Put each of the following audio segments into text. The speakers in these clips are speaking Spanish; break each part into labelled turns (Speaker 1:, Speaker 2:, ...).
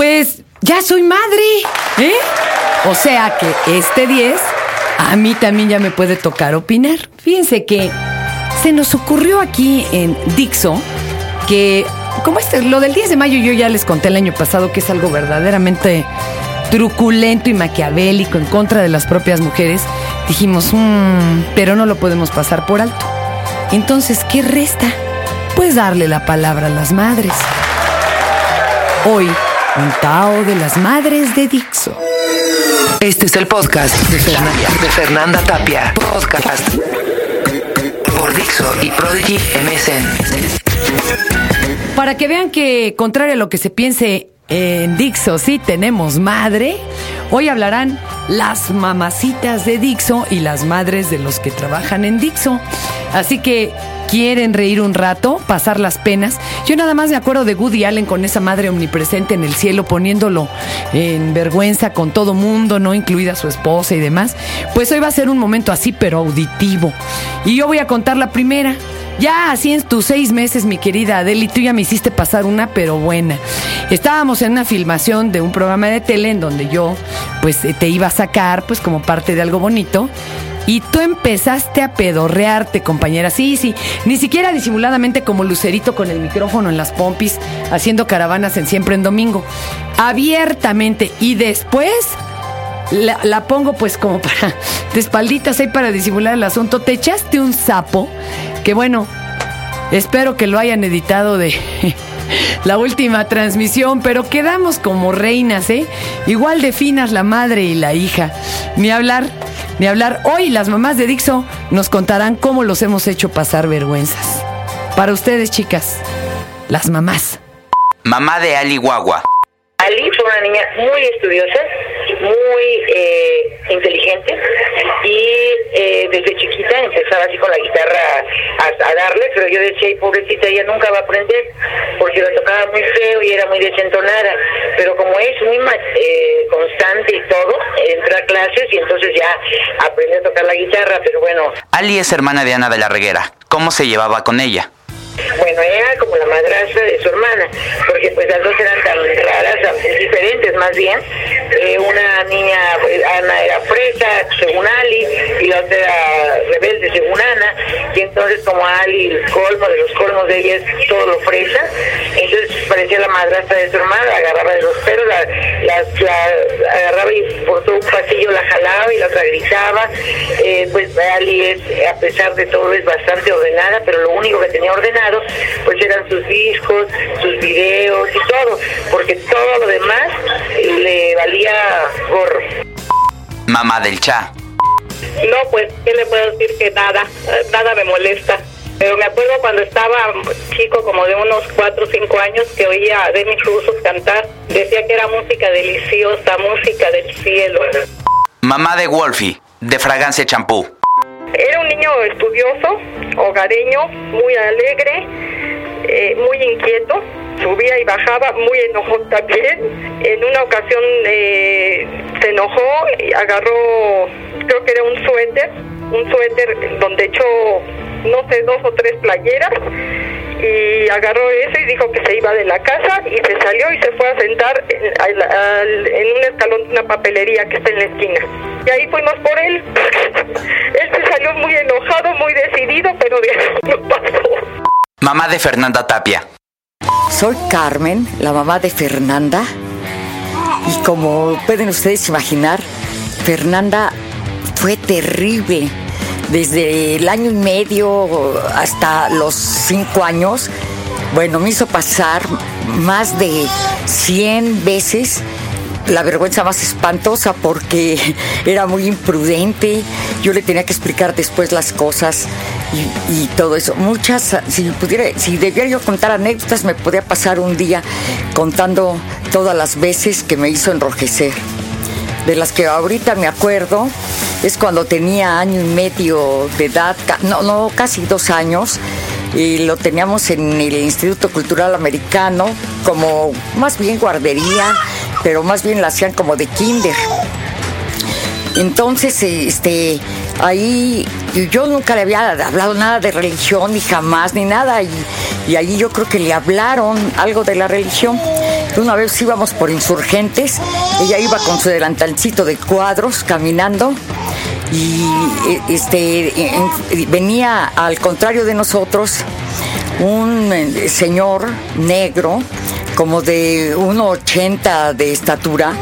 Speaker 1: Pues ya soy madre, ¿eh? O sea que este 10 a mí también ya me puede tocar opinar. Fíjense que se nos ocurrió aquí en Dixo que, como este, lo del 10 de mayo yo ya les conté el año pasado que es algo verdaderamente truculento y maquiavélico en contra de las propias mujeres, dijimos, mmm, pero no lo podemos pasar por alto. Entonces, ¿qué resta? Pues darle la palabra a las madres. Hoy, un Tao de las Madres de Dixo.
Speaker 2: Este es el podcast de Fernanda, de Fernanda Tapia. Podcast por Dixo y Prodigy MSN.
Speaker 1: Para que vean que, contrario a lo que se piense en Dixo, sí tenemos madre, hoy hablarán las mamacitas de Dixo y las madres de los que trabajan en Dixo. Así que quieren reír un rato, pasar las penas. Yo nada más me acuerdo de Woody Allen con esa madre omnipresente en el cielo, poniéndolo en vergüenza con todo mundo, no incluida su esposa y demás. Pues hoy va a ser un momento así, pero auditivo. Y yo voy a contar la primera. Ya así en tus seis meses, mi querida Adeli, tú ya me hiciste pasar una, pero buena. Estábamos en una filmación de un programa de tele en donde yo, pues, te iba a sacar, pues, como parte de algo bonito. Y tú empezaste a pedorrearte, compañera. Sí, sí. Ni siquiera disimuladamente como Lucerito con el micrófono en las pompis, haciendo caravanas en siempre en domingo. Abiertamente. Y después la, pongo pues como para de espalditas ahí para disimular el asunto. Te echaste un sapo que bueno, espero que lo hayan editado de la última transmisión, pero quedamos como reinas, ¿eh? Igual de finas la madre y la hija. Ni hablar, ni hablar. Hoy las mamás de Dixo nos contarán cómo los hemos hecho pasar vergüenzas. Para ustedes, chicas, las mamás.
Speaker 2: Mamá de Ali Guagua.
Speaker 3: Ali fue una niña muy estudiosa, muy eh, inteligente y eh, desde chiquita empezaba así con la guitarra a, a, darle, pero yo decía, ay pobrecita, ella nunca va a aprender porque tocaba muy feo y era muy desentonada, pero como es muy eh, constante y todo, entra a clases y entonces ya aprendió a tocar la guitarra, pero bueno.
Speaker 2: Ali es hermana de Ana de la Reguera. ¿Cómo se llevaba con ella?
Speaker 3: Bueno, era como la madrastra de su hermana, porque pues las dos eran tan raras, diferentes más bien. Eh, una niña, pues, Ana era fresa, según Ali, y la otra era rebelde, según Ana, y entonces como Ali, el colmo de los colmos de ella es todo lo fresa, parecía la madrastra de su hermana, la agarraba de los pelos, la, la, la agarraba y por todo un pasillo la jalaba y la otra gritaba. Eh, pues Ali es, a pesar de todo, es bastante ordenada, pero lo único que tenía ordenado pues eran sus discos, sus videos y todo, porque todo lo demás le valía gorro.
Speaker 2: Mamá del Cha.
Speaker 4: No, pues, ¿qué le puedo decir? Que nada, nada me molesta. Pero me acuerdo cuando estaba chico, como de unos 4 o 5 años, que oía a Demis Rusos cantar. Decía que era música deliciosa, música del cielo.
Speaker 2: Mamá de Wolfie, de Fragancia Champú.
Speaker 4: Era un niño estudioso, hogareño, muy alegre, eh, muy inquieto, subía y bajaba, muy enojón también. En una ocasión eh, se enojó y agarró, creo que era un suéter, un suéter donde echó, no sé, dos o tres playeras y agarró eso y dijo que se iba de la casa y se salió y se fue a sentar en, al, al, en un escalón de una papelería que está en la esquina. Y ahí fuimos por él. él se salió muy enojado, muy decidido, pero de ahí no pasó.
Speaker 2: Mamá de Fernanda Tapia.
Speaker 5: Soy Carmen, la mamá de Fernanda. Y como pueden ustedes imaginar, Fernanda fue terrible desde el año y medio hasta los cinco años, bueno, me hizo pasar más de 100 veces la vergüenza más espantosa porque era muy imprudente, yo le tenía que explicar después las cosas y, todo eso. Muchas, si pudiera, si debiera yo contar anécdotas, me podía pasar un día contando todas las veces que me hizo enrojecer. De las que ahorita me acuerdo, es cuando tenía año y medio de edad, no, no, casi dos años, y lo teníamos en el Instituto Cultural Americano, como más bien guardería, pero más bien la hacían como de kinder. Entonces, este, ahí yo nunca le había hablado nada de religión, ni jamás, ni nada, y, y ahí yo creo que le hablaron algo de la religión. Una vez íbamos por insurgentes, ella iba con su delantalcito de cuadros caminando y eh, este venía al contrario de nosotros un eh, señor negro como de 1,80 de estatura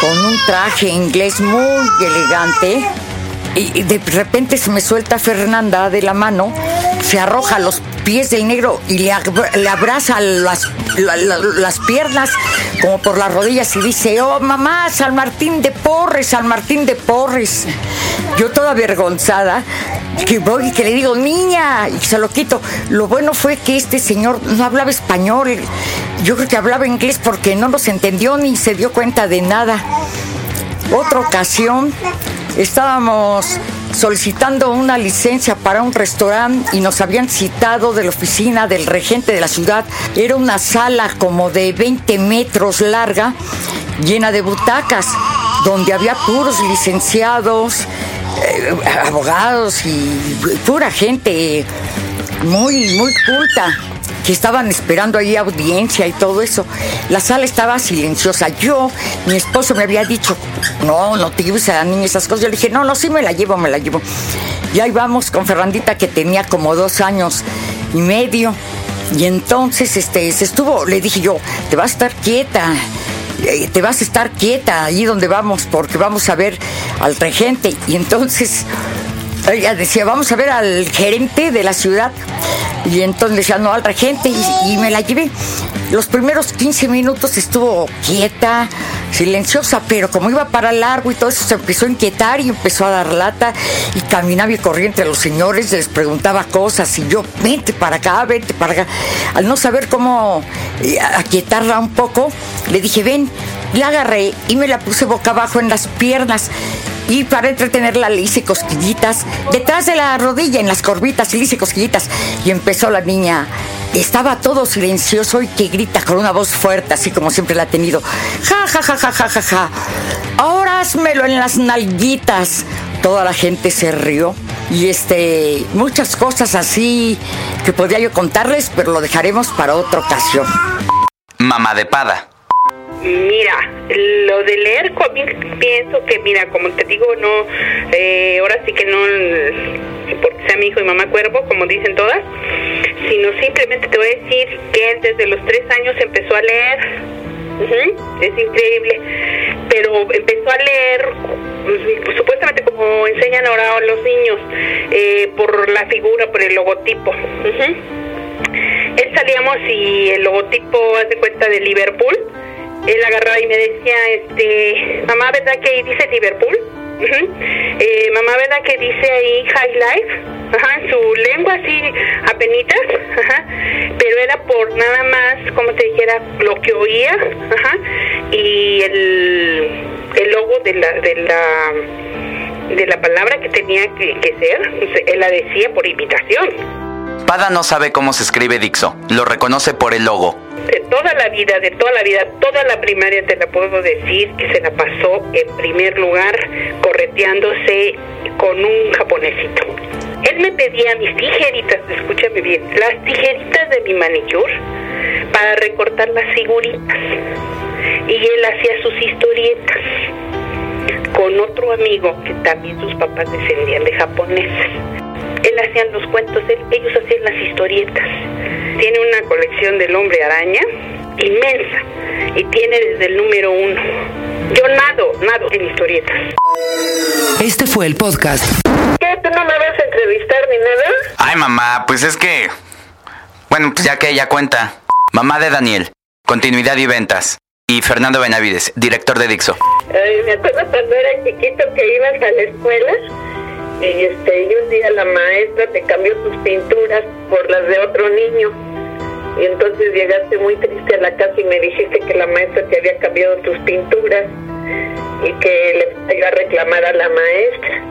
Speaker 5: con un traje inglés muy elegante. Y de repente se me suelta Fernanda de la mano, se arroja a los pies del negro y le, abraza las, las piernas como por las rodillas y dice, oh mamá, San Martín de Porres, San Martín de Porres. Yo toda avergonzada, que voy y que le digo, niña, y se lo quito. Lo bueno fue que este señor no hablaba español, yo creo que hablaba inglés porque no nos entendió ni se dio cuenta de nada. Otra ocasión, estábamos solicitando una licencia para un restaurante y nos habían citado de la oficina del regente de la ciudad. Era una sala como de 20 metros larga, llena de butacas, donde había puros licenciados, eh, abogados y pura gente muy, muy culta que estaban esperando ahí audiencia y todo eso. La sala estaba silenciosa. Yo, mi esposo me había dicho, no, no te lleves a la niña esas cosas. Yo le dije, no, no, sí me la llevo, me la llevo. Y ahí vamos con Ferrandita que tenía como dos años y medio. Y entonces este, se estuvo, le dije yo, te vas a estar quieta, eh, te vas a estar quieta ahí donde vamos, porque vamos a ver al regente. Y entonces ella decía, vamos a ver al gerente de la ciudad. Y entonces decía, no, al regente. Y, y me la llevé. Los primeros 15 minutos estuvo quieta, silenciosa, pero como iba para largo y todo eso, se empezó a inquietar y empezó a dar lata y caminaba y corría entre los señores, les preguntaba cosas y yo, vente para acá, vente para acá. Al no saber cómo eh, aquietarla un poco, le dije, ven, la agarré y me la puse boca abajo en las piernas y para entretenerla le hice cosquillitas detrás de la rodilla, en las corbitas, hice cosquillitas. Y empezó la niña. Estaba todo silencioso y que grita con una voz fuerte, así como siempre la ha tenido. Ja, ja, ja, ja, ja, ja, ja. Ahora házmelo en las nalguitas. Toda la gente se rió. Y este, muchas cosas así que podría yo contarles, pero lo dejaremos para otra ocasión.
Speaker 6: Mamá de Pada.
Speaker 4: Mira, lo de leer cómics pienso que, mira, como te digo, no, eh, ahora sí que no, porque sea mi hijo y mamá cuervo, como dicen todas, sino simplemente te voy a decir que él desde los tres años empezó a leer. es increíble, pero empezó a leer pues, supuestamente como enseñan ahora a los niños eh, por la figura, por el logotipo. Él salíamos y el logotipo, haz de cuenta de Liverpool, él agarraba y me decía, este, mamá, ¿verdad que dice Liverpool? eh, mamá, ¿verdad que dice ahí High Life? Ajá, su lengua así apenitas, ajá, pero era por nada más, como te dijera, lo que oía, ajá, y el, el logo de la, de la de la palabra que tenía que, que ser, él la decía por imitación.
Speaker 6: Pada no sabe cómo se escribe Dixo, lo reconoce por el logo.
Speaker 4: De toda la vida, de toda la vida, toda la primaria te la puedo decir que se la pasó en primer lugar correteándose con un japonesito. Él me pedía mis tijeritas, escúchame bien, las tijeritas de mi manicure para recortar las figuritas. Y él hacía sus historietas con otro amigo que también sus papás descendían de japoneses él hacían los cuentos, ellos hacían las historietas. Tiene una colección del hombre araña inmensa y tiene desde el número uno. Yo nado, nado en historietas.
Speaker 2: Este fue el podcast.
Speaker 3: ¿Qué? ¿Tú no me vas a entrevistar ni nada?
Speaker 6: Ay, mamá, pues es que... Bueno, pues ya que ella cuenta. Mamá de Daniel, continuidad y ventas. Y Fernando Benavides, director de Dixo.
Speaker 3: Ay, me acuerdo cuando era chiquito que ibas a la escuela y este y un día la maestra te cambió tus pinturas por las de otro niño. Y entonces llegaste muy triste a la casa y me dijiste que la maestra te había cambiado tus pinturas y que le iba a reclamar a la maestra.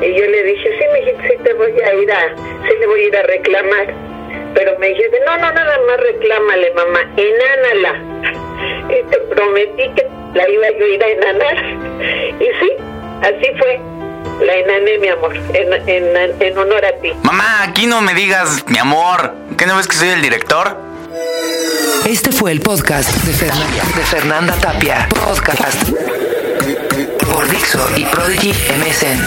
Speaker 3: Y yo le dije sí me dijiste sí te voy a ir a sí le voy a ir a reclamar pero me dijiste no no nada más reclámale mamá enánala y te prometí que la iba yo a ir a enanar. Y sí así fue la enané, mi amor, en, en, en honor a ti.
Speaker 6: Mamá, aquí no me digas, mi amor. ¿Qué no ves que soy el director?
Speaker 2: Este fue el podcast de Fernanda, de Fernanda Tapia. Podcast por Dixo y Prodigy MSN.